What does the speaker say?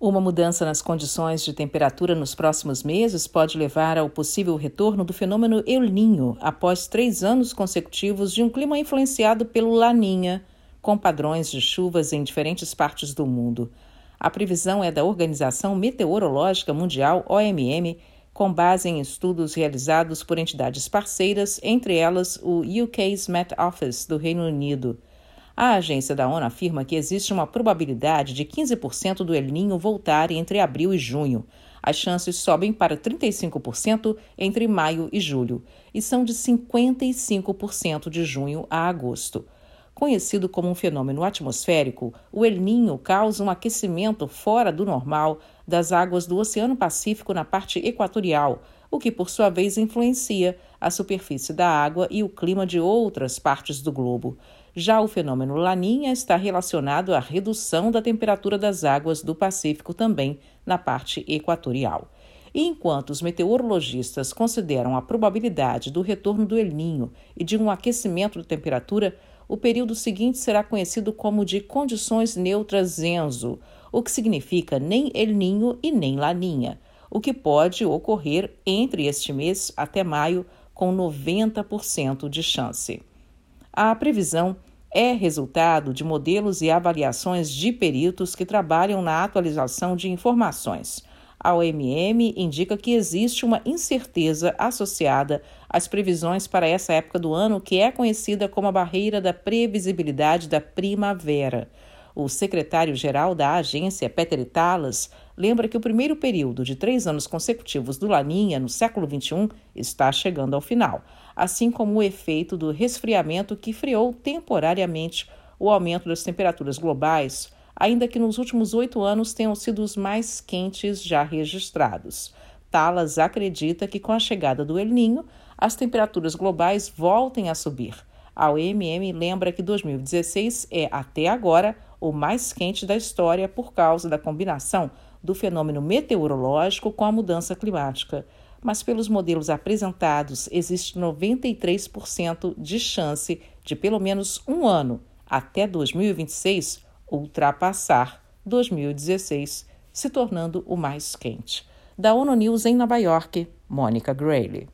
Uma mudança nas condições de temperatura nos próximos meses pode levar ao possível retorno do fenômeno El Ninho após três anos consecutivos de um clima influenciado pelo Laninha, com padrões de chuvas em diferentes partes do mundo. A previsão é da Organização Meteorológica Mundial, OMM, com base em estudos realizados por entidades parceiras, entre elas o UK's Met Office do Reino Unido. A agência da ONU afirma que existe uma probabilidade de 15% do El Ninho voltar entre abril e junho. As chances sobem para 35% entre maio e julho e são de 55% de junho a agosto. Conhecido como um fenômeno atmosférico, o El Ninho causa um aquecimento fora do normal das águas do Oceano Pacífico na parte equatorial, o que por sua vez influencia a superfície da água e o clima de outras partes do globo. Já o fenômeno Laninha está relacionado à redução da temperatura das águas do Pacífico também na parte equatorial. E enquanto os meteorologistas consideram a probabilidade do retorno do El Ninho e de um aquecimento da temperatura, o período seguinte será conhecido como de condições neutras Enzo, o que significa nem El Ninho e nem Laninha, o que pode ocorrer entre este mês até maio com 90% de chance. A previsão é resultado de modelos e avaliações de peritos que trabalham na atualização de informações. A OMM indica que existe uma incerteza associada às previsões para essa época do ano, que é conhecida como a barreira da previsibilidade da primavera. O secretário-geral da agência, Peter Talas, lembra que o primeiro período de três anos consecutivos do Laninha no século XXI está chegando ao final, assim como o efeito do resfriamento que freou temporariamente o aumento das temperaturas globais, ainda que nos últimos oito anos tenham sido os mais quentes já registrados. Talas acredita que com a chegada do El Ninho, as temperaturas globais voltem a subir. A OMM lembra que 2016 é, até agora, o mais quente da história por causa da combinação do fenômeno meteorológico com a mudança climática. Mas pelos modelos apresentados, existe 93% de chance de pelo menos um ano, até 2026, ultrapassar 2016, se tornando o mais quente. Da ONU News em Nova York, Mônica Grayley.